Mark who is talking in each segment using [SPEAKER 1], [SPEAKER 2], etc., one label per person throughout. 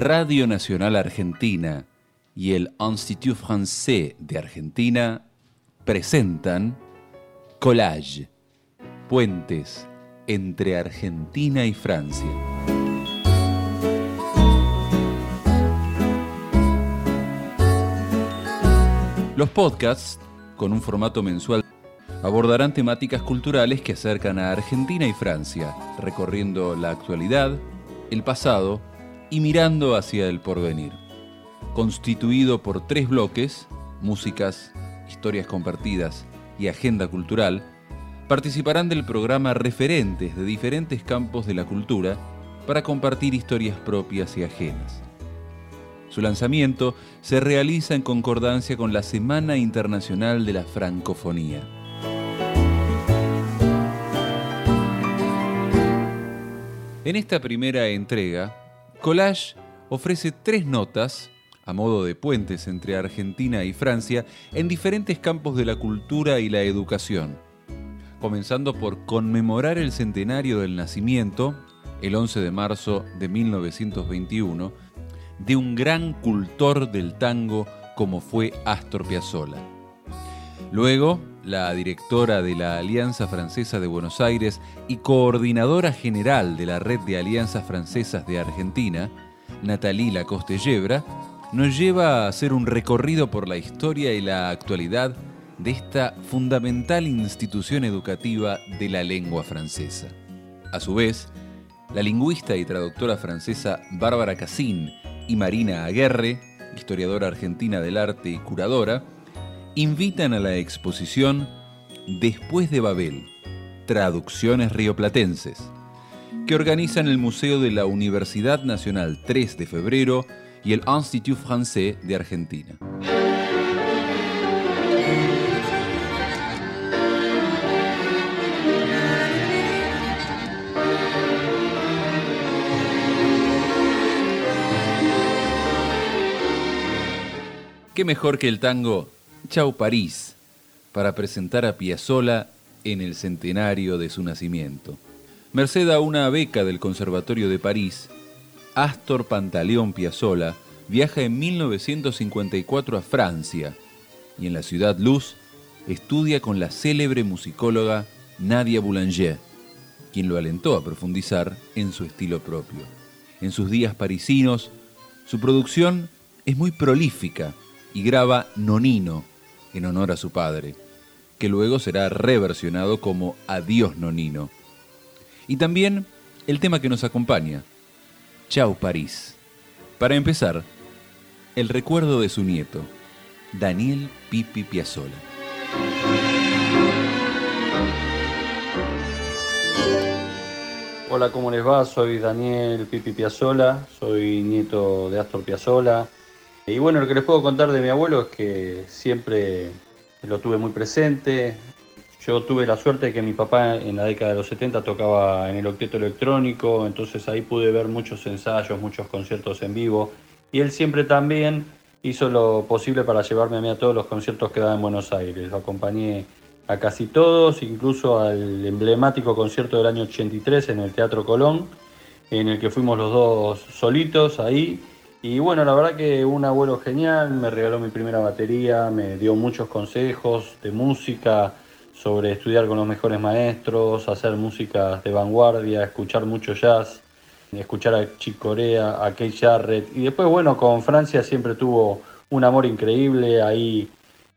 [SPEAKER 1] Radio Nacional Argentina y el Institut Français de Argentina presentan Collage, puentes entre Argentina y Francia. Los podcasts, con un formato mensual, abordarán temáticas culturales que acercan a Argentina y Francia, recorriendo la actualidad, el pasado y mirando hacia el porvenir. Constituido por tres bloques, músicas, historias compartidas y agenda cultural, participarán del programa referentes de diferentes campos de la cultura para compartir historias propias y ajenas. Su lanzamiento se realiza en concordancia con la Semana Internacional de la Francofonía. En esta primera entrega, Collage ofrece tres notas a modo de puentes entre Argentina y Francia en diferentes campos de la cultura y la educación, comenzando por conmemorar el centenario del nacimiento, el 11 de marzo de 1921, de un gran cultor del tango como fue Astor Piazzolla. Luego, la directora de la Alianza Francesa de Buenos Aires y coordinadora general de la Red de Alianzas Francesas de Argentina, Nathalie Lacoste Yebra, nos lleva a hacer un recorrido por la historia y la actualidad de esta fundamental institución educativa de la lengua francesa. A su vez, la lingüista y traductora francesa Bárbara Cassin y Marina Aguerre, historiadora argentina del arte y curadora, invitan a la exposición Después de Babel, Traducciones Rioplatenses, que organizan el Museo de la Universidad Nacional 3 de Febrero y el Institut Français de Argentina. ¿Qué mejor que el tango Chau París para presentar a Piazzolla en el centenario de su nacimiento. Merced a una beca del Conservatorio de París, Astor Pantaleón Piazzolla viaja en 1954 a Francia y en la ciudad Luz estudia con la célebre musicóloga Nadia Boulanger, quien lo alentó a profundizar en su estilo propio. En sus días parisinos, su producción es muy prolífica y graba Nonino, en honor a su padre, que luego será reversionado como Adiós Nonino. Y también el tema que nos acompaña, Chau París. Para empezar, el recuerdo de su nieto, Daniel Pipi Piazzola.
[SPEAKER 2] Hola, ¿cómo les va? Soy Daniel Pipi Piazzola, soy nieto de Astor Piazzola, y bueno, lo que les puedo contar de mi abuelo es que siempre lo tuve muy presente. Yo tuve la suerte de que mi papá en la década de los 70 tocaba en el octeto electrónico, entonces ahí pude ver muchos ensayos, muchos conciertos en vivo. Y él siempre también hizo lo posible para llevarme a mí a todos los conciertos que daba en Buenos Aires. Lo acompañé a casi todos, incluso al emblemático concierto del año 83 en el Teatro Colón, en el que fuimos los dos solitos ahí y bueno, la verdad que un abuelo genial, me regaló mi primera batería, me dio muchos consejos de música, sobre estudiar con los mejores maestros, hacer música de vanguardia, escuchar mucho jazz, escuchar a Chick Corea, a Kate Jarrett. Y después, bueno, con Francia siempre tuvo un amor increíble, ahí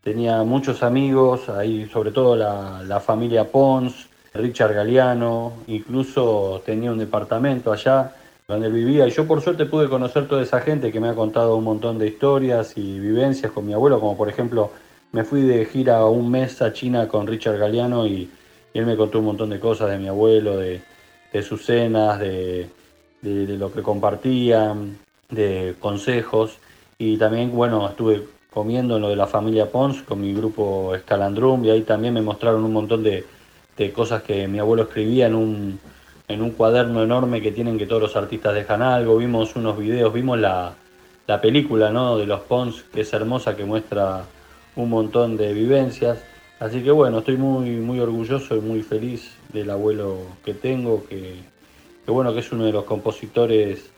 [SPEAKER 2] tenía muchos amigos, ahí sobre todo la, la familia Pons, Richard Galeano, incluso tenía un departamento allá donde él vivía. Y yo por suerte pude conocer toda esa gente que me ha contado un montón de historias y vivencias con mi abuelo, como por ejemplo me fui de gira un mes a China con Richard Galeano y, él me contó un montón de cosas de mi abuelo, de, sus cenas, de, lo que compartían, de consejos. Y también, bueno, estuve comiendo en lo de la familia Pons con mi grupo Escalandrum y ahí también me mostraron un montón de, de cosas que mi abuelo escribía en un, en un cuaderno enorme que tienen que todos los artistas dejan algo, vimos unos videos, vimos la, película ¿no? de los Pons, que es hermosa, que muestra un montón de vivencias. Así que bueno, estoy muy, muy orgulloso y muy feliz del abuelo que tengo, que, bueno, que es uno de los compositores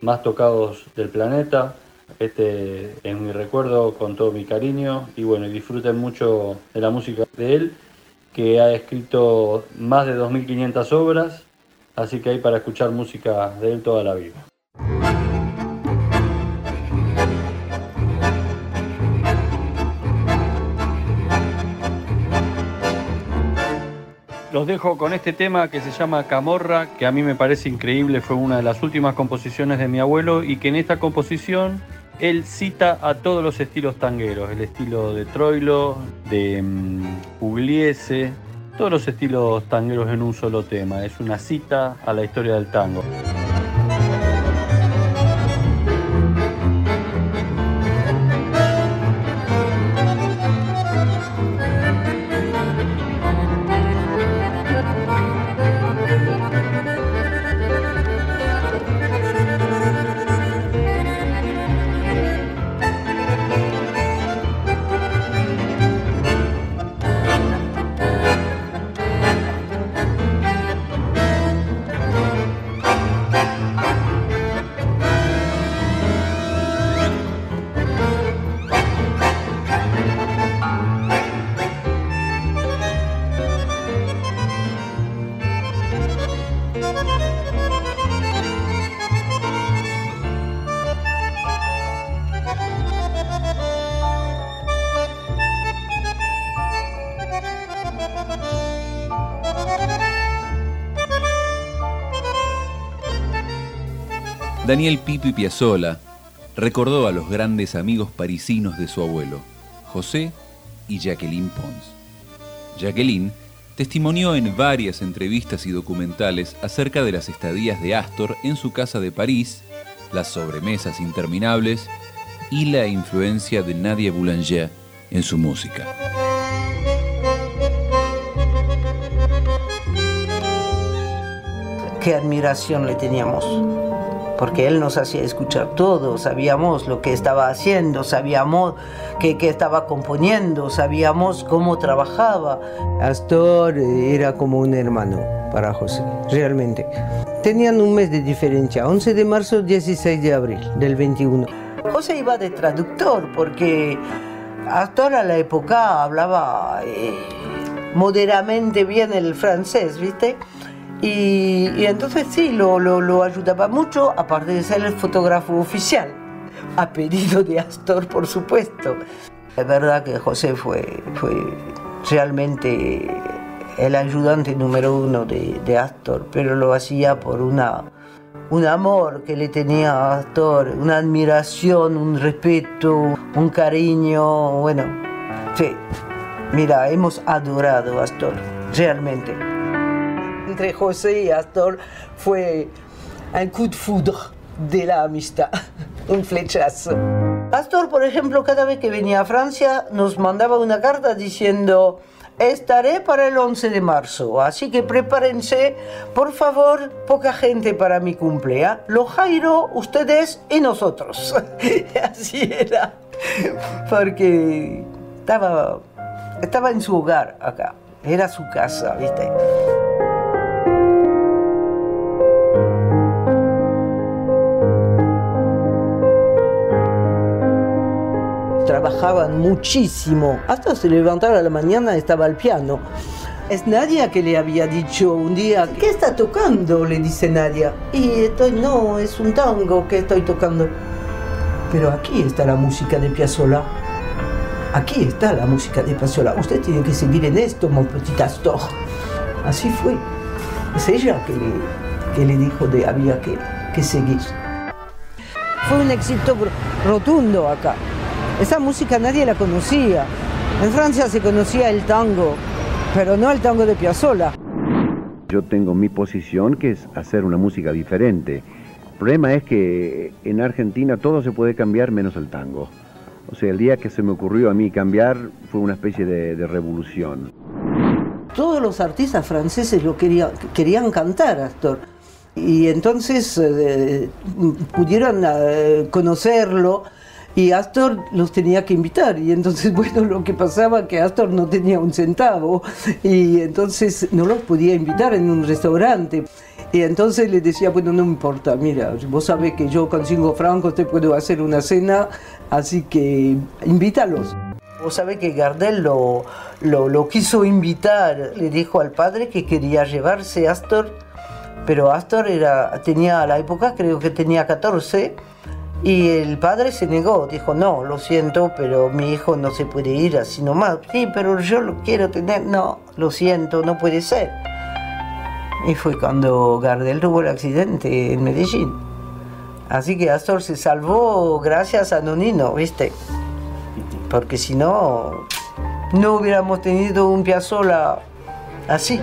[SPEAKER 2] más tocados del planeta. Este es mi recuerdo con todo mi cariño y bueno, disfruten mucho de la música de él, que ha escrito más de 2.500 obras, así que hay para escuchar música de él toda la vida. Los dejo con este tema que se llama Camorra, que a mí me parece increíble, fue una de las últimas composiciones de mi abuelo y que en esta composición él cita a todos los estilos tangueros, el estilo de Troilo, de um, todos los estilos tangueros en un solo tema. Es una cita a la historia del tango.
[SPEAKER 1] Daniel Pipi Piazzolla recordó a los grandes amigos parisinos de su abuelo, José y Jacqueline Pons. Jacqueline testimonió en varias entrevistas y documentales acerca de las estadías de Astor en su casa de París, las sobremesas interminables y la influencia de Nadia Boulanger en su música.
[SPEAKER 3] Qué admiración le teníamos porque él nos hacía escuchar todo, sabíamos lo que estaba haciendo, sabíamos qué, estaba componiendo, sabíamos cómo trabajaba. Astor era como un hermano para José, realmente. Tenían un mes de diferencia, 11 de marzo, 16 de abril del 21. José iba de traductor porque Astor a la época hablaba eh, moderadamente bien el francés, ¿viste? Y, entonces sí, lo, lo, ayudaba mucho, aparte de ser el fotógrafo oficial, a pedido de Astor, por supuesto. Es verdad que José fue, fue realmente el ayudante número uno de, de, Astor, pero lo hacía por una, un amor que le tenía a Astor, una admiración, un respeto, un cariño, bueno, sí. Mira, hemos adorado a Astor, realmente entre José y Astor fue un coup de foudre de la amistad, un flechazo. Astor, por ejemplo, cada vez que venía a Francia nos mandaba una carta diciendo, estaré para el 11 de marzo, así que prepárense, por favor, poca gente para mi cumpleaños, lo Jairo, ustedes y nosotros. así era, porque estaba, estaba en su hogar acá, era su casa, ¿viste? Trabajaban muchísimo. Hasta se levantaba a la mañana estaba al piano. Es Nadia que le había dicho un día, ¿qué está tocando? Le dice Nadia. Y estoy, no, es un tango que estoy tocando. Pero aquí está la música de Piazzolla. Aquí está la música de Piazzolla. Usted tiene que seguir en esto, mon petit Astor. Así fue. Es ella que le, que le dijo de había que, que seguir. Fue un éxito rotundo acá. Esa música nadie la conocía. En Francia se conocía el tango, pero no el tango de Piazzolla.
[SPEAKER 4] Yo tengo mi posición que es hacer una música diferente. El problema es que en Argentina todo se puede cambiar menos el tango. O sea, el día que se me ocurrió a mí cambiar fue una especie de, revolución.
[SPEAKER 3] Todos los artistas franceses lo querían, querían cantar, Astor. Y entonces eh, pudieron eh, conocerlo y Astor los tenía que invitar. Y entonces, bueno, lo que pasaba que Astor no tenía un centavo y entonces no los podía invitar en un restaurante. Y entonces le decía, bueno, no importa, mira, vos sabés que yo con cinco francos te puedo hacer una cena, así que invítalos. Vos sabés que Gardel lo, lo, lo quiso invitar, le dijo al padre que quería llevarse Astor, pero Astor era, tenía a la época, creo que tenía 14, y el padre se negó, dijo, no, lo siento, pero mi hijo no se puede ir así nomás. Sí, pero yo lo quiero tener. No, lo siento, no puede ser. Y fue cuando Gardel tuvo el accidente en Medellín. Así que Astor se salvó gracias a Nonino, ¿viste? Porque si no, no hubiéramos tenido un Piazzolla así.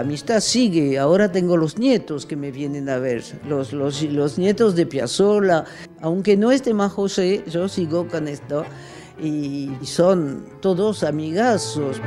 [SPEAKER 3] Amistad sigue, ahora tengo los nietos que me vienen a ver, los, los, los nietos de Piazzolla, aunque no esté más José, yo sigo con esto y son todos amigazos.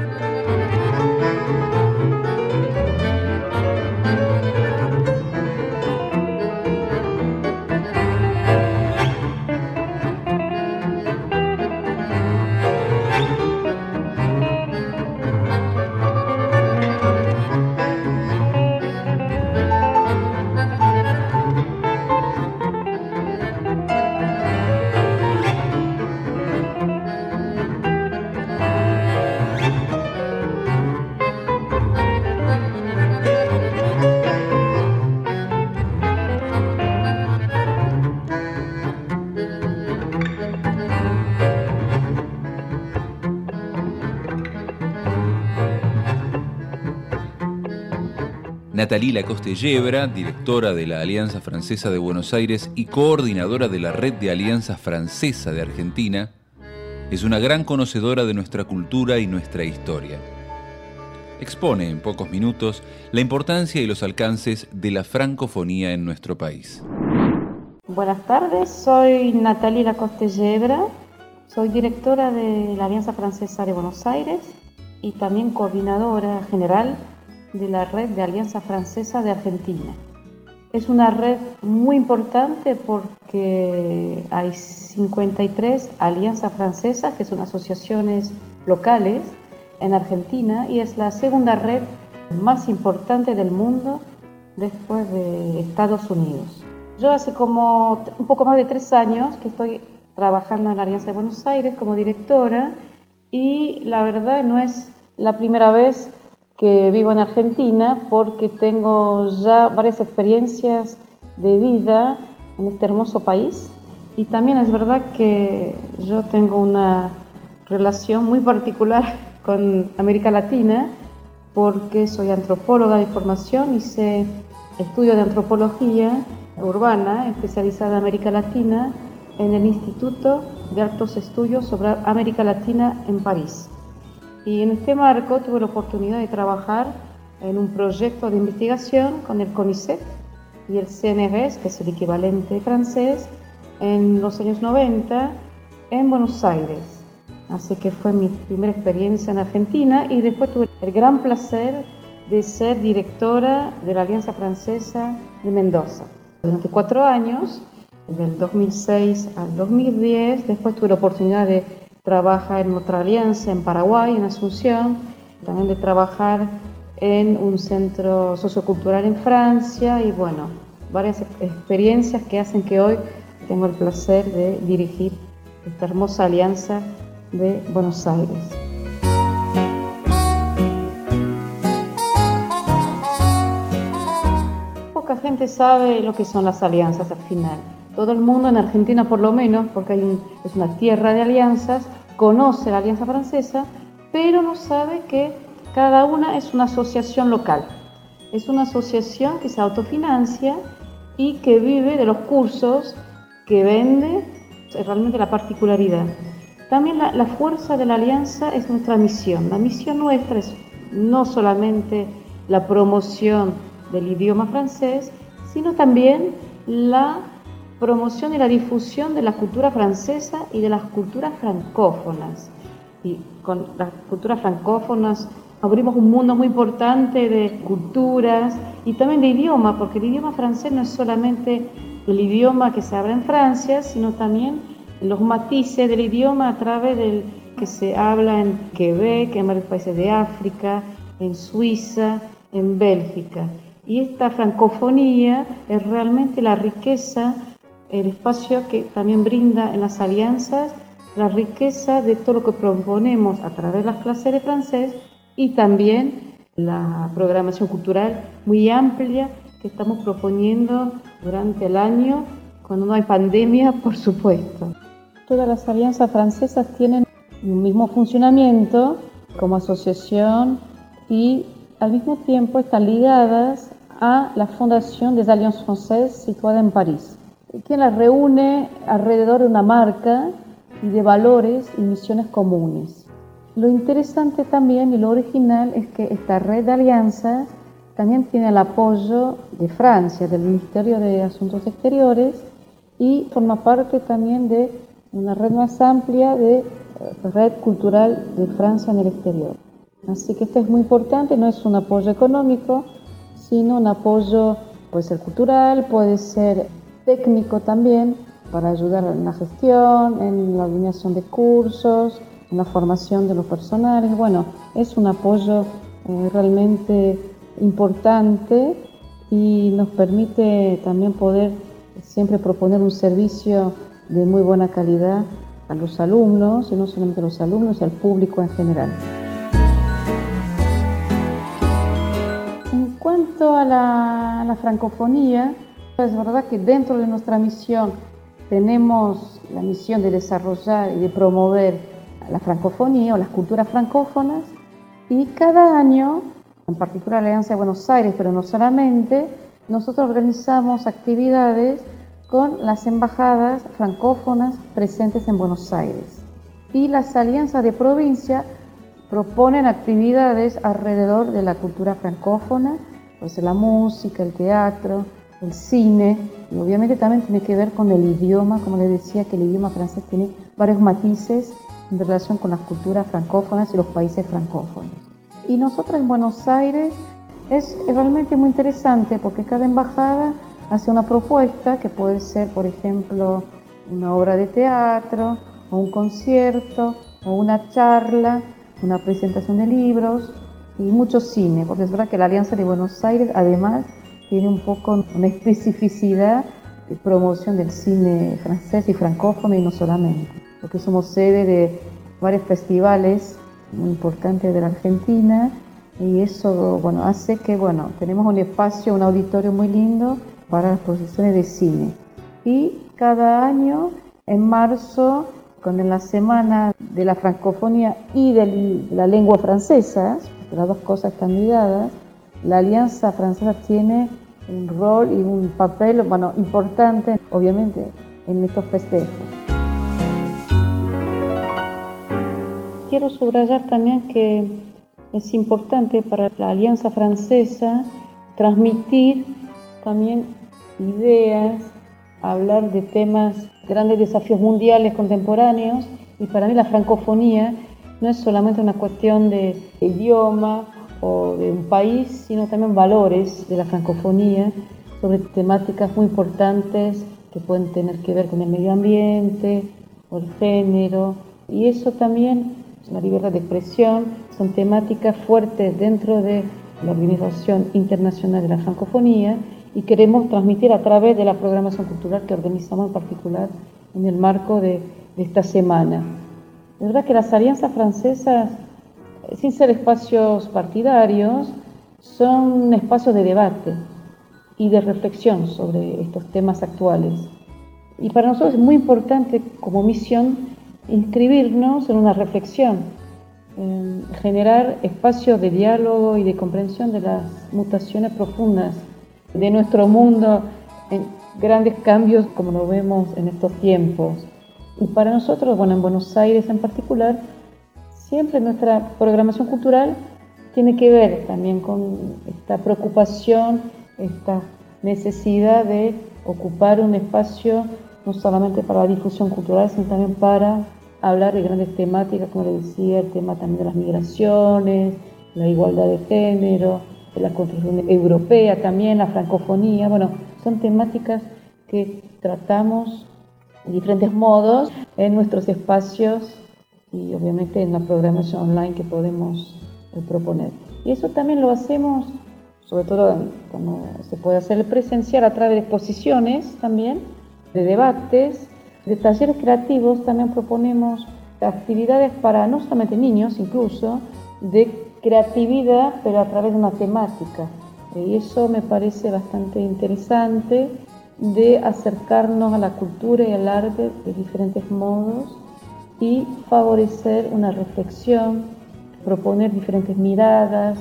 [SPEAKER 1] Natalie Lacoste Yebra, directora de la Alianza Francesa de Buenos Aires y coordinadora de la Red de Alianza Francesa de Argentina, es una gran conocedora de nuestra cultura y nuestra historia. Expone en pocos minutos la importancia y los alcances de la francofonía en nuestro país.
[SPEAKER 5] Buenas tardes, soy Natalie Lacoste Yebra, soy directora de la Alianza Francesa de Buenos Aires y también coordinadora general de la Red de Alianza Francesa de Argentina. Es una red muy importante porque hay 53 alianzas francesas, que son asociaciones locales en Argentina, y es la segunda red más importante del mundo después de Estados Unidos. Yo hace como un poco más de tres años que estoy trabajando en la Alianza de Buenos Aires como directora y la verdad no es la primera vez que vivo en Argentina porque tengo ya varias experiencias de vida en este hermoso país y también es verdad que yo tengo una relación muy particular con América Latina porque soy antropóloga de formación, hice estudio de antropología urbana especializada en América Latina en el Instituto de Altos Estudios sobre América Latina en París. Y en este marco tuve la oportunidad de trabajar en un proyecto de investigación con el CONICET y el CNRS, que es el equivalente francés, en los años 90 en Buenos Aires. Así que fue mi primera experiencia en Argentina y después tuve el gran placer de ser directora de la Alianza Francesa de Mendoza. Durante cuatro años, del 2006 al 2010, después tuve la oportunidad de trabaja en otra alianza en Paraguay, en Asunción, también de trabajar en un centro sociocultural en Francia y bueno, varias experiencias que hacen que hoy tengo el placer de dirigir esta hermosa alianza de Buenos Aires. Poca gente sabe lo que son las alianzas al final. Todo el mundo en Argentina por lo menos, porque es una tierra de alianzas, conoce la Alianza Francesa, pero no sabe que cada una es una asociación local. Es una asociación que se autofinancia y que vive de los cursos que vende, es realmente la particularidad. También la, la, fuerza de la alianza es nuestra misión. La misión nuestra es no solamente la promoción del idioma francés, sino también la promoción y la difusión de la cultura francesa y de las culturas francófonas. y con las culturas francófonas abrimos un mundo muy importante de culturas y también de idioma, porque el idioma francés no es solamente el idioma que se habla en Francia, sino también los matices del idioma a través del que se habla en Quebec, en varios países de África, en Suiza, en Bélgica. Y esta francofonía es realmente la riqueza, el espacio que también brinda en las alianzas, la riqueza de todo lo que proponemos a través de las clases de francés y también la programación cultural muy amplia que estamos proponiendo durante el año, cuando no hay pandemia, por supuesto. Todas las alianzas francesas tienen un mismo funcionamiento como asociación y al mismo tiempo están ligadas a la Fundación des Alliances Françaises situada en París, quien las reúne alrededor de una marca y de valores y misiones comunes. Lo interesante también y lo original es que esta red de alianzas también tiene el apoyo de Francia, del Ministerio de Asuntos Exteriores, y forma parte también de una red más amplia de eh, red cultural de Francia en el exterior. Así que esto es muy importante, no es un apoyo económico, sino un apoyo, puede ser cultural, puede ser técnico también, para ayudar en la gestión, en la alineación de cursos, en la formación de los personales. Bueno, es un apoyo eh, realmente importante y nos permite también poder siempre proponer un servicio de muy buena calidad a los alumnos, y no solamente a los alumnos, y al público en general. En cuanto a la, francofonía, es verdad que dentro de nuestra misión tenemos la misión de desarrollar y de promover la francofonía o las culturas francófonas y cada año, en particular la Alianza de Buenos Aires, pero no solamente, nosotros organizamos actividades con las embajadas francófonas presentes en Buenos Aires. Y las alianzas de provincia proponen actividades alrededor de la cultura francófona, pues la música, el teatro, el cine, y obviamente también tiene que ver con el idioma, como les decía, que el idioma francés tiene varios matices en relación con las culturas francófonas y los países francófonos. Y nosotros en Buenos Aires es realmente muy interesante porque cada embajada hace una propuesta que puede ser, por ejemplo, una obra de teatro, o un concierto, o una charla, una presentación de libros y mucho cine, porque es verdad que la Alianza de Buenos Aires además tiene un poco una especificidad de promoción del cine francés y francófono y no solamente, porque somos sede de varios festivales muy importantes de la Argentina y eso bueno, hace que bueno, tenemos un espacio, un auditorio muy lindo para las proyecciones de cine. Y cada año, en marzo, con la semana de la francofonía y de la lengua francesa, las dos cosas están ligadas, la Alianza Francesa tiene un rol y un papel bueno, importante, obviamente, en estos festejos. Quiero subrayar también que es importante para la Alianza Francesa transmitir también ideas, hablar de temas, grandes desafíos mundiales contemporáneos y para mí la francofonía no es solamente una cuestión de idioma o de un país, sino también valores de la francofonía sobre temáticas muy importantes que pueden tener que ver con el medio ambiente o el género y eso también la libertad de expresión, son temáticas fuertes dentro de la Organización Internacional de la Francofonía y queremos transmitir a través de la programación cultural que organizamos en particular en el marco de, esta semana. Es verdad que las alianzas francesas, sin ser espacios partidarios, son espacios de debate y de reflexión sobre estos temas actuales. Y para nosotros es muy importante como misión inscribirnos en una reflexión, generar espacios de diálogo y de comprensión de las mutaciones profundas de nuestro mundo en grandes cambios como lo vemos en estos tiempos. Y para nosotros, bueno, en Buenos Aires en particular, siempre. Nuestra programación cultural tiene que ver también con esta preocupación, esta necesidad de ocupar un espacio no solamente para la difusión cultural, sino también para hablar de grandes temáticas, como les decía, el tema también de las migraciones, la igualdad de género, la construcción europea también, la francofonía, bueno, son temáticas que tratamos de diferentes modos en nuestros espacios y obviamente en la programación online que podemos eh, proponer. Y eso también lo hacemos, sobre todo cuando se puede hacer presencial a través de exposiciones también, de debates, de talleres creativos, también proponemos actividades para no solamente niños incluso, de creatividad, pero a través de una temática. Y eso me parece bastante interesante de acercarnos a la cultura y al arte de diferentes modos y favorecer una reflexión, proponer diferentes miradas,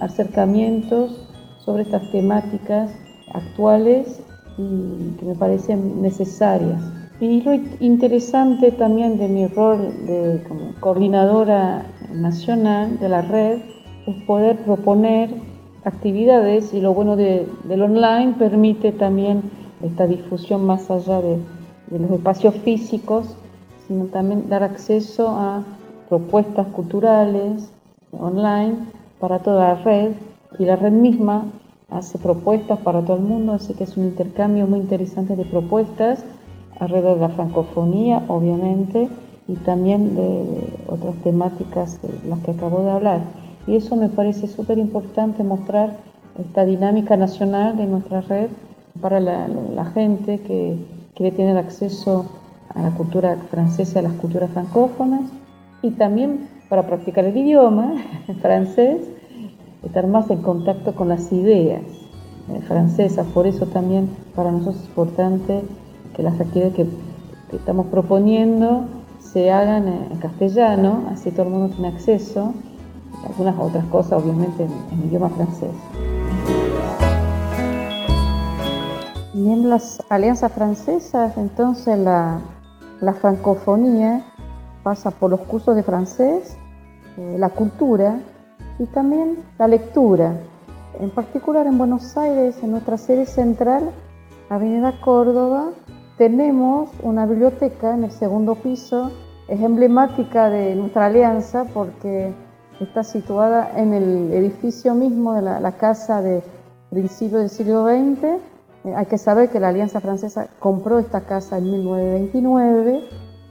[SPEAKER 5] acercamientos sobre estas temáticas actuales y que me parecen necesarias. Y lo interesante también de mi rol de como coordinadora nacional de la red es poder proponer actividades y lo bueno de, del online permite también esta difusión más allá de, de los espacios físicos, sino también dar acceso a propuestas culturales online para toda la red y la red misma hace propuestas para todo el mundo, así que es un intercambio muy interesante de propuestas alrededor de la francofonía, obviamente, y también de otras temáticas de las que acabo de hablar. Y eso me parece súper importante mostrar esta dinámica nacional de nuestra red para la, gente que quiere tener acceso a la cultura francesa, a las culturas francófonas, y también para practicar el idioma francés, estar más en contacto con las ideas eh, francesas. Por eso también para nosotros es importante que las actividades que, estamos proponiendo se hagan en castellano, así todo el mundo tiene acceso, algunas otras cosas obviamente en, idioma francés. Y en las alianzas francesas, entonces la, francofonía pasa por los cursos de francés, eh, la cultura y también la lectura. En particular en Buenos Aires, en nuestra sede central, Avenida Córdoba, tenemos una biblioteca en el segundo piso, es emblemática de nuestra alianza porque está situada en el edificio mismo de la, casa de principios del siglo XX. Eh, hay que saber que la Alianza Francesa compró esta casa en 1929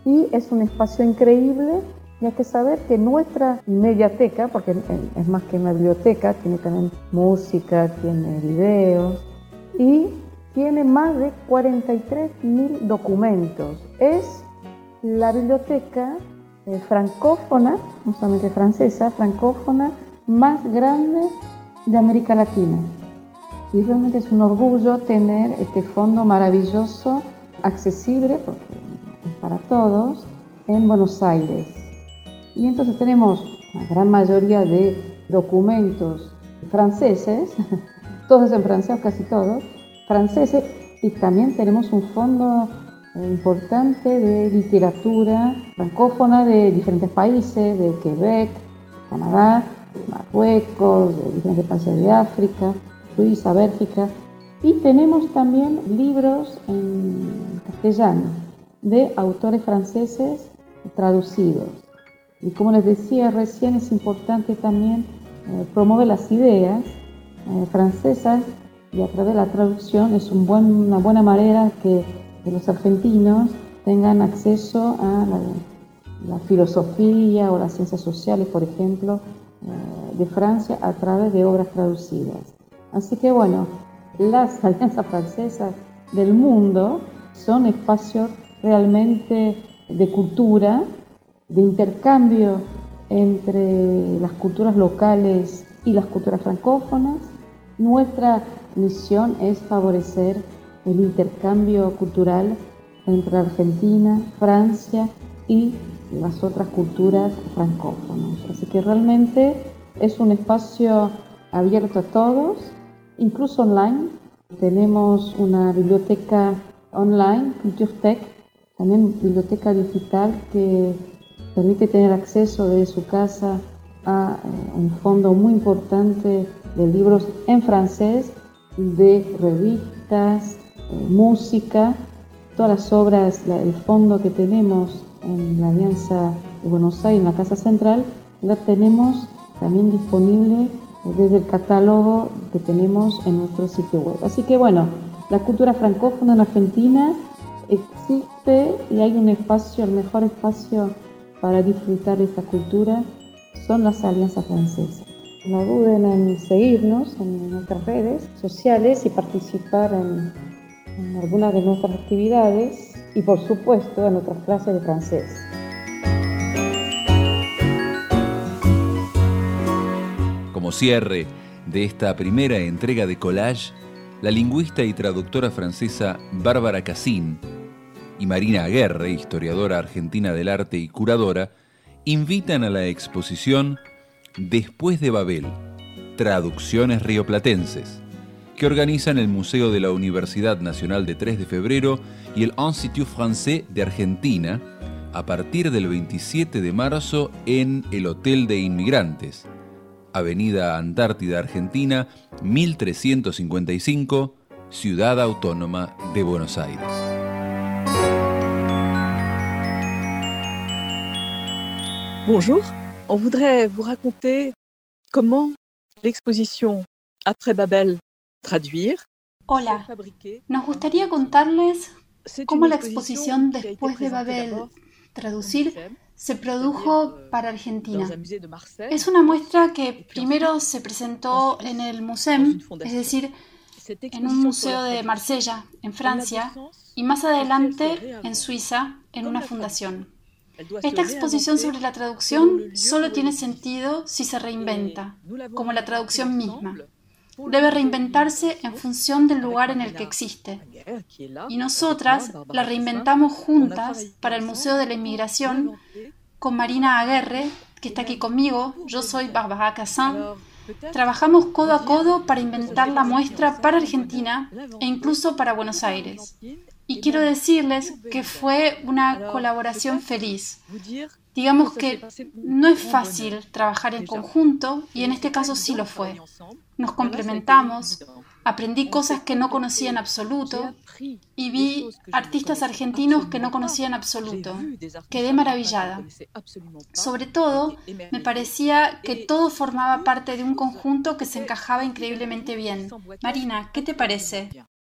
[SPEAKER 5] y es un espacio increíble y hay que saber que nuestra mediateca, porque es más que una biblioteca, tiene también música, tiene videos y tiene más de 43.000 documentos. Es la biblioteca eh, francófona, no solamente francesa, francófona más grande de América Latina. Y realmente es un orgullo tener este fondo maravilloso, accesible, porque es para todos, en Buenos Aires. Y entonces tenemos la gran mayoría de documentos franceses, todos en francés, casi todos, franceses y también tenemos un fondo eh, importante de literatura francófona de diferentes países, de Quebec, Canadá, Marruecos, de diferentes países de África, Suiza, Bélgica. Y tenemos también libros en castellano de autores franceses traducidos. Y como les decía recién, es importante también eh, promover las ideas eh, francesas y a través de la traducción es una buena manera que, los argentinos tengan acceso a la, filosofía o las ciencias sociales, por ejemplo, eh, de Francia a través de obras traducidas. Así que bueno, las alianzas francesas del mundo son espacios realmente de cultura, de intercambio entre las culturas locales y las culturas francófonas. Nuestra misión es favorecer el intercambio cultural entre Argentina, Francia y las otras culturas francófonas. Así que realmente es un espacio abierto a todos, incluso online. Tenemos una biblioteca online, CultureTech, también biblioteca digital que permite tener acceso desde su casa a eh, un fondo muy importante de libros en francés de revistas, eh, música, todas las obras, el fondo que tenemos en la Alianza de Buenos Aires, en la Casa Central, la tenemos también disponible desde el catálogo que tenemos en nuestro sitio web. Así que bueno, la cultura francófona en Argentina existe y hay un espacio, el mejor espacio para disfrutar de esta cultura son las alianzas francesas. No duden en seguirnos en nuestras redes sociales y participar en, en algunas de nuestras actividades y por supuesto en nuestras clases de francés.
[SPEAKER 1] Como cierre de esta primera entrega de Collage, la lingüista y traductora francesa Bárbara Cassin y Marina Aguerre, historiadora argentina del arte y curadora, invitan a la exposición Después de Babel, Traducciones Rioplatenses, que organizan el Museo de la Universidad Nacional de 3 de Febrero y el Institut Français de Argentina a partir del 27 de marzo en el Hotel de Inmigrantes, Avenida Antártida Argentina, 1355, Ciudad Autónoma de Buenos Aires.
[SPEAKER 6] Bonjour, on voudrait vous raconter comment l'exposition Après Babel traduire
[SPEAKER 7] Hola, nos gustaría contarles cómo la exposición Después de Babel traducir se produjo para Argentina. Es una muestra que primero se presentó en el Museu, es decir, en un museo de Marsella, en Francia, y más adelante en Suiza, en una fundación. Esta exposición sobre la traducción solo tiene sentido si se reinventa, como la traducción misma. Debe reinventarse en función del lugar en el que existe. Y nosotras la reinventamos juntas para el Museo de la Inmigración con Marina Aguerre, que está aquí conmigo. Yo soy Barbara Cassin. Trabajamos codo a codo para inventar la muestra para Argentina e incluso para Buenos Aires. Y quiero decirles que fue una colaboración feliz. Digamos que no es fácil trabajar en conjunto y en este caso sí lo fue. Nos complementamos, aprendí cosas que no conocía en absoluto y vi artistas argentinos que no conocía en absoluto. Quedé maravillada. Sobre todo, me parecía que todo formaba parte de un conjunto que se encajaba increíblemente bien. Marina, ¿qué te parece?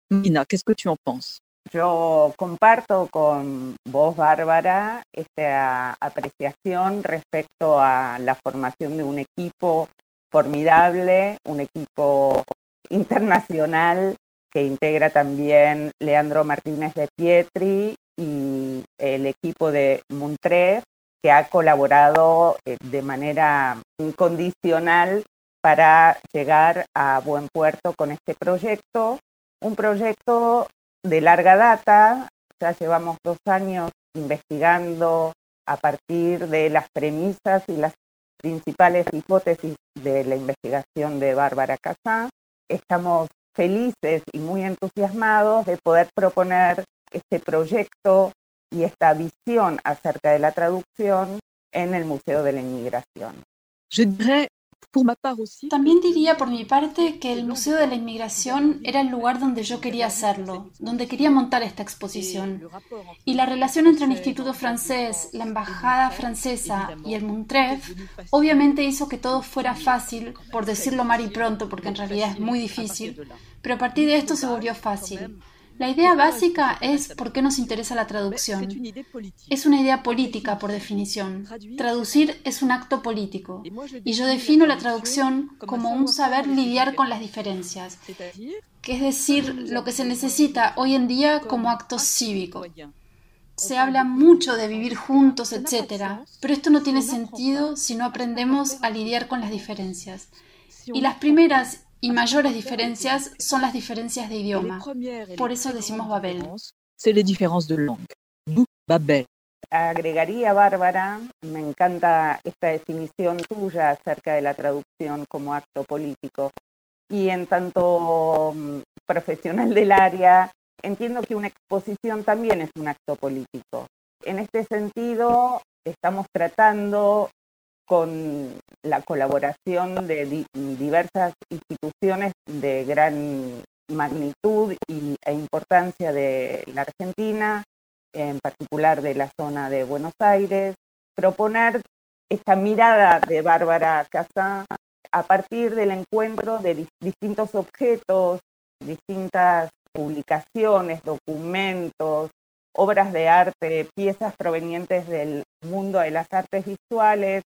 [SPEAKER 6] Marina, ¿qué que tu en
[SPEAKER 8] yo comparto con vos, Bárbara, esta apreciación respecto a la formación de un equipo formidable, un equipo internacional que integra también Leandro Martínez de Pietri y el equipo de Montreux, que ha colaborado eh, de manera incondicional para llegar a buen puerto con este proyecto, un proyecto de larga data, ya llevamos dos años investigando a partir de las premisas y las principales hipótesis de la investigación de Bárbara Casá. Estamos felices y muy entusiasmados de poder proponer este proyecto y esta visión acerca de la traducción en el Museo de la Inmigración.
[SPEAKER 7] También diría por mi parte que el Museo de la Inmigración era el lugar donde yo quería hacerlo, donde quería montar esta exposición. Y la relación entre el Instituto francés, la Embajada francesa y el Montreux obviamente hizo que todo fuera fácil, por decirlo mal y pronto, porque en realidad es muy difícil, pero a partir de esto se volvió fácil. La idea básica es por qué nos interesa la traducción. Es una idea política por definición. Traducir es un acto político. Y yo defino la traducción como un saber lidiar con las diferencias, que es decir, lo que se necesita hoy en día como acto cívico. Se habla mucho de vivir juntos, etc., pero esto no tiene sentido si no aprendemos a lidiar con las diferencias. Y las primeras y mayores diferencias son las diferencias de idioma. Por eso decimos Babel.
[SPEAKER 6] C'est les différences de langue. Babel.
[SPEAKER 8] Agregaría, Bárbara, me encanta esta definición tuya acerca de la traducción como acto político. Y en tanto mm, profesional del área, entiendo que una exposición también es un acto político. En este sentido, estamos tratando con la colaboración de diversas instituciones de gran magnitud y, e importancia de la Argentina, en particular de la zona de Buenos Aires, proponer esta mirada de Bárbara Casá a partir del encuentro de distintos objetos, distintas publicaciones, documentos, obras de arte, piezas provenientes del mundo de las artes visuales,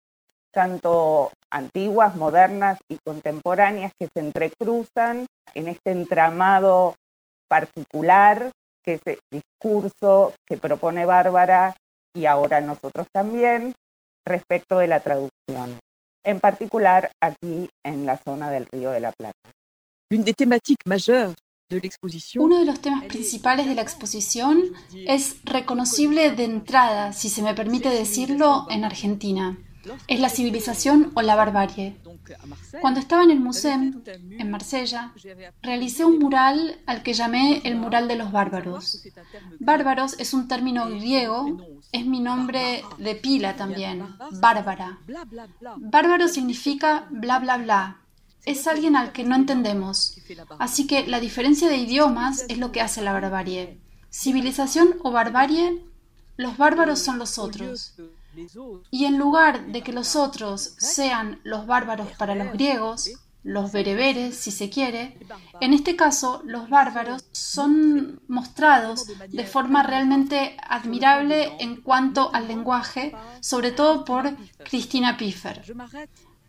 [SPEAKER 8] tanto antiguas, modernas y contemporáneas que se entrecruzan en este entramado particular que es el discurso que propone Bárbara y ahora nosotros también respecto de la traducción, en particular aquí en la zona del Río de la Plata.
[SPEAKER 7] Uno de los temas principales de la exposición es reconocible de entrada, si se me permite decirlo, en Argentina es la civilización o la barbarie. Cuando estaba en el museo, en Marsella, realicé un mural al que llamé el mural de los bárbaros. Bárbaros es un término griego, es mi nombre de pila también, bárbara. Bárbaro significa bla bla bla, es alguien al que no entendemos. Así que la diferencia de idiomas es lo que hace la barbarie. Civilización o barbarie, los bárbaros son los otros. Y en lugar de que los otros sean los bárbaros para los griegos, los bereberes, si se quiere, en este caso los bárbaros son mostrados de forma realmente admirable en cuanto al lenguaje, sobre todo por Cristina Piffer.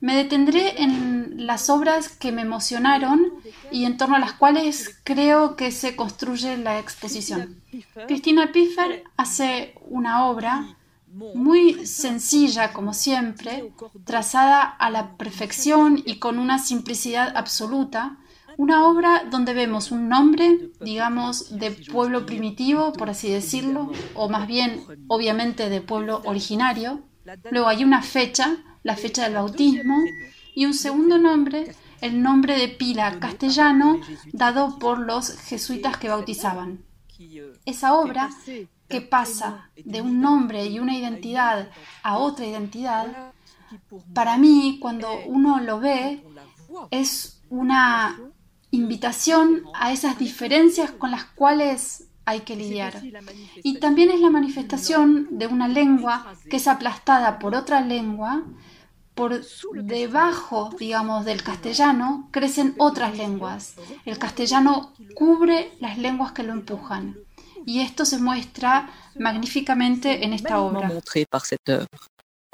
[SPEAKER 7] Me detendré en las obras que me emocionaron y en torno a las cuales creo que se construye la exposición. Cristina Piffer hace una obra muy sencilla como siempre, trazada a la perfección y con una simplicidad absoluta, una obra donde vemos un nombre, digamos, de pueblo primitivo, por así decirlo, o más bien, obviamente, de pueblo originario. Luego hay una fecha, la fecha del bautismo, y un segundo nombre, el nombre de pila castellano dado por los jesuitas que bautizaban. Esa obra que pasa de un nombre y una identidad a otra identidad, para mí cuando uno lo ve es una invitación a esas diferencias con las cuales hay que lidiar. Y también es la manifestación de una lengua que es aplastada por otra lengua. Por debajo, digamos, del castellano crecen otras lenguas. El castellano cubre las lenguas que lo empujan y esto se muestra magníficamente en esta obra.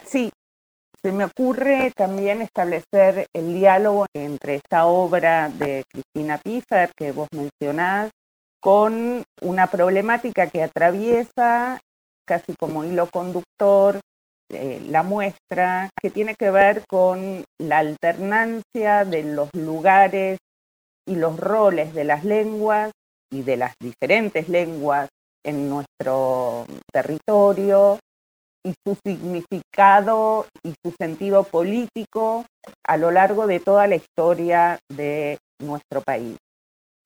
[SPEAKER 8] Sí, se me ocurre también establecer el diálogo entre esta obra de Cristina Piffer que vos mencionás con una problemática que atraviesa casi como hilo conductor eh, la muestra, que tiene que ver con la alternancia de los lugares y los roles de las lenguas y de las diferentes lenguas en nuestro territorio y su significado y su sentido político a lo largo de toda la historia de nuestro país.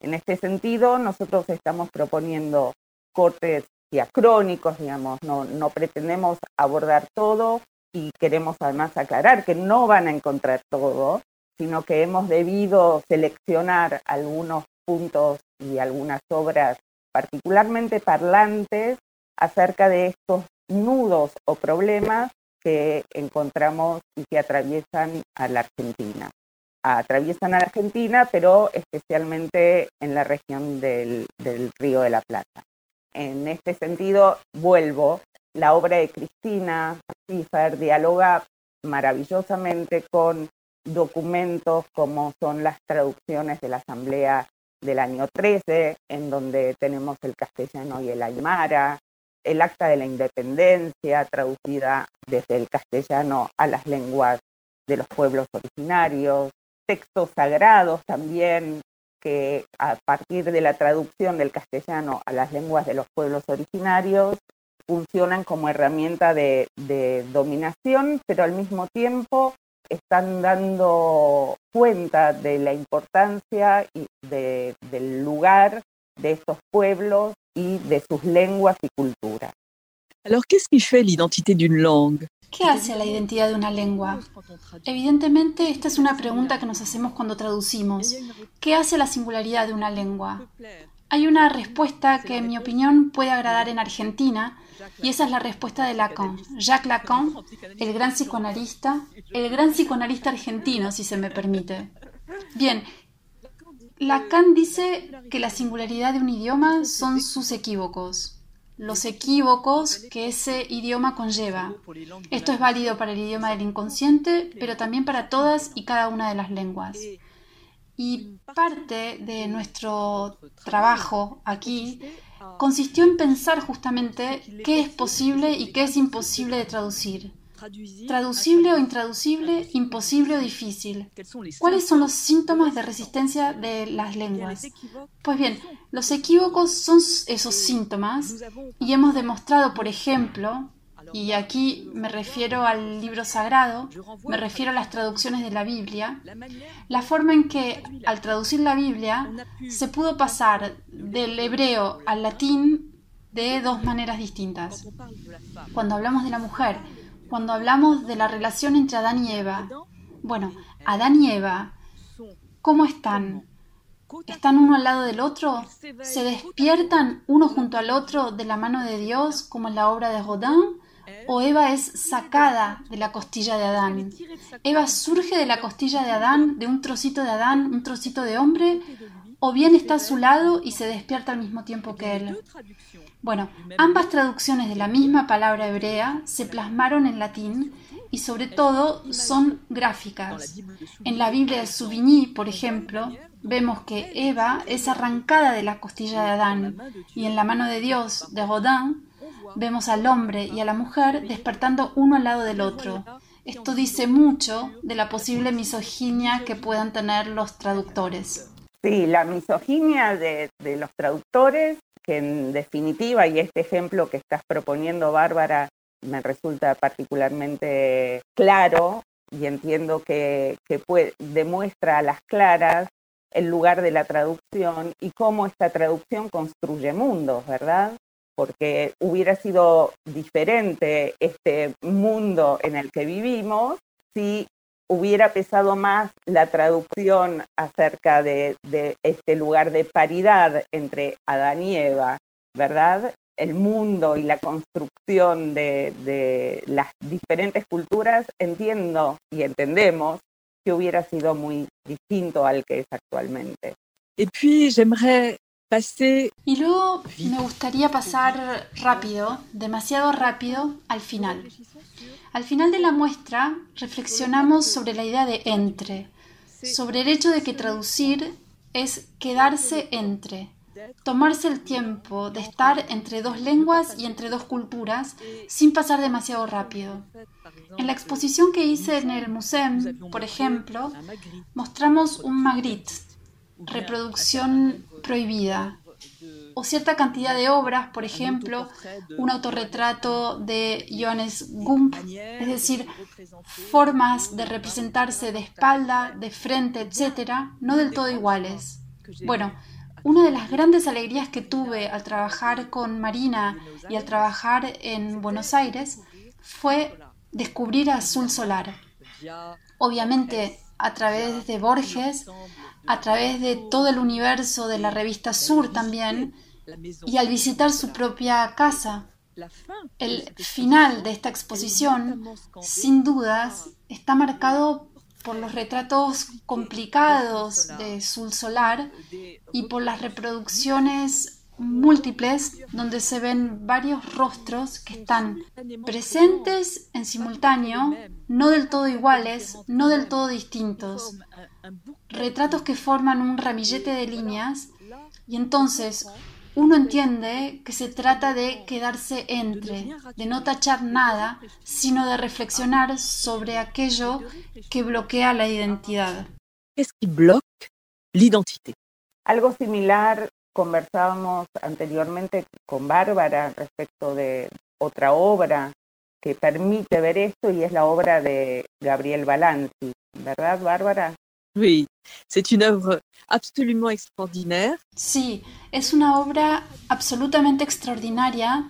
[SPEAKER 8] En este sentido, nosotros estamos proponiendo cortes diacrónicos, digamos, no, no pretendemos abordar todo y queremos además aclarar que no van a encontrar todo, sino que hemos debido seleccionar algunos puntos y algunas obras particularmente parlantes acerca de estos nudos o problemas que encontramos y que atraviesan a la Argentina. Atraviesan a la Argentina, pero especialmente en la región del, Río de la Plata. En este sentido, vuelvo, la obra de Cristina Schiffer dialoga maravillosamente con documentos como son las traducciones de la Asamblea del año 13, en donde tenemos el castellano y el aymara, el acta de la independencia traducida desde el castellano a las lenguas de los pueblos originarios, textos sagrados también que a partir de la traducción del castellano a las lenguas de los pueblos originarios funcionan como herramienta de, de dominación, pero al mismo tiempo están dando cuenta de la importancia y de, del lugar de estos pueblos y de sus lenguas y culturas.
[SPEAKER 6] Alors, qu'est-ce qui fait l'identité d'une langue
[SPEAKER 7] ¿Qué hace la identidad de una lengua? Evidentemente, esta es una pregunta que nos hacemos cuando traducimos. ¿Qué hace la singularidad de una lengua? hay una respuesta que en mi opinión puede agradar en Argentina y esa es la respuesta de Lacan. Jacques Lacan, el gran psicoanalista, el gran psicoanalista argentino, si se me permite. Bien, Lacan dice que la singularidad de un idioma son sus equívocos los equívocos que ese idioma conlleva. Esto es válido para el idioma del inconsciente, pero también para todas y cada una de las lenguas. Y parte de nuestro trabajo aquí consistió en pensar justamente qué es posible y qué es imposible de traducir. Traducible o intraducible, imposible o difícil. ¿Cuáles son los síntomas de resistencia de las lenguas? Pues bien, los equívocos son esos síntomas y hemos demostrado, por ejemplo, y aquí me refiero al libro sagrado, me refiero a las traducciones de la Biblia, la forma en que al traducir la Biblia se pudo pasar del hebreo al latín de dos maneras distintas. Cuando hablamos de la mujer, cuando hablamos de la relación entre Adán y Eva. Bueno, Adán y Eva, ¿cómo están? ¿Están uno al lado del otro? ¿Se despiertan uno junto al otro de la mano de Dios, como en la obra de Rodin? ¿O Eva es sacada de la costilla de Adán? ¿Eva surge de la costilla de Adán, de un trocito de Adán, un trocito de hombre? ¿O bien está a su lado y se despierta al mismo tiempo que él? Bueno, ambas traducciones de la misma palabra hebrea se plasmaron en latín y sobre todo son gráficas. En la Biblia de Souvigny, por ejemplo, vemos que Eva es arrancada de la costilla de Adán y en la mano de Dios de Rodin vemos al hombre y a la mujer despertando uno al lado del otro. Esto dice mucho de la posible misoginia que puedan tener los traductores.
[SPEAKER 8] Sí, la misoginia de, de los traductores que en definitiva, y este ejemplo que estás proponiendo, Bárbara, me resulta particularmente claro y entiendo que, demuestra a las claras el lugar de la traducción y cómo esta traducción construye mundos, ¿verdad? Porque hubiera sido diferente este mundo en el que vivimos si hubiera pesado más la traducción acerca de, este lugar de paridad entre Adán y Eva, ¿verdad? El mundo y la construcción de, las diferentes culturas, entiendo y entendemos que hubiera sido muy distinto al que es actualmente.
[SPEAKER 7] Y luego me gustaría pasar rápido, demasiado rápido, al final. Al final de la muestra reflexionamos sobre la idea de entre, sobre el hecho de que traducir es quedarse entre, tomarse el tiempo de estar entre dos lenguas y entre dos culturas sin pasar demasiado rápido. En la exposición que hice en el Museo, por ejemplo, mostramos un Magritte, reproducción prohibida, o cierta cantidad de obras, por ejemplo, un autorretrato de Johannes Gump, es decir, formas de representarse de espalda, de frente, etcétera, no del todo iguales. Bueno, una de las grandes alegrías que tuve al trabajar con Marina y al trabajar en Buenos Aires fue descubrir a Azul Solar. Obviamente, a través de Borges, a través de todo el universo de la revista Sur también, y al visitar su propia casa. El final de esta exposición, sin dudas, está marcado por los retratos complicados de Sul Solar y por las reproducciones múltiples donde se ven varios rostros que están presentes en simultáneo, no del todo iguales, no del todo distintos. Retratos que forman un ramillete de líneas y entonces uno entiende que se trata de quedarse entre, de no tachar nada, sino de reflexionar sobre aquello que bloquea la identidad.
[SPEAKER 6] ¿Qué bloquea la identidad?
[SPEAKER 8] Algo similar conversábamos anteriormente con Bárbara respecto de otra obra que permite ver esto y es la obra de Gabriel Balanzi, ¿verdad, Bárbara?
[SPEAKER 6] Sí, c'est une œuvre absolument extraordinaire.
[SPEAKER 7] Sí, es una obra absolutamente extraordinaria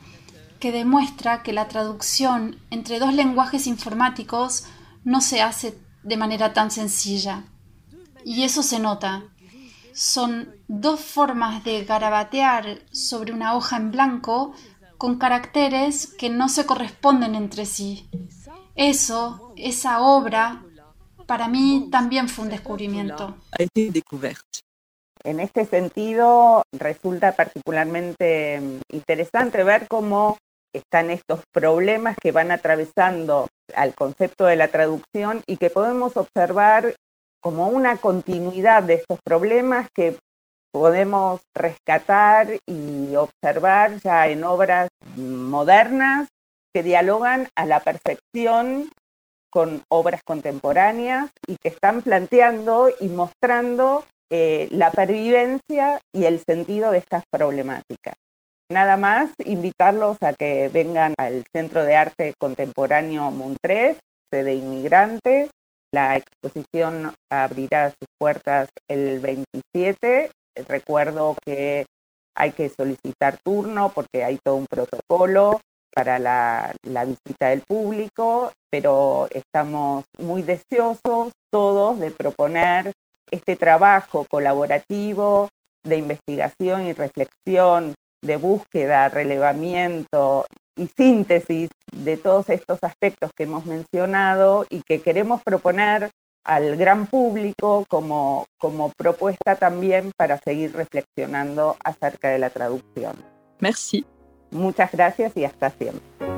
[SPEAKER 7] que demuestra que la traducción entre dos lenguajes informáticos no se hace de manera tan sencilla. Y eso se nota. Son dos formas de garabatear sobre una hoja en blanco con caracteres que no se corresponden entre sí. Eso, esa obra, para mí también fue un descubrimiento.
[SPEAKER 8] En este sentido, resulta particularmente interesante ver cómo están estos problemas que van atravesando al concepto de la traducción y que podemos observar como una continuidad de estos problemas que podemos rescatar y observar ya en obras modernas que dialogan a la perfección con obras contemporáneas y que están planteando y mostrando eh, la pervivencia y el sentido de estas problemáticas. Nada más invitarlos a que vengan al Centro de Arte Contemporáneo Montrés, sede inmigrantes. La exposición abrirá sus puertas el 27. Recuerdo que hay que solicitar turno porque hay todo un protocolo para la, la, visita del público, pero estamos muy deseosos todos de proponer este trabajo colaborativo de investigación y reflexión de búsqueda, relevamiento y síntesis de todos estos aspectos que hemos mencionado y que queremos proponer al gran público como, como propuesta también para seguir reflexionando acerca de la traducción.
[SPEAKER 6] Merci.
[SPEAKER 8] Muchas gracias y hasta siempre.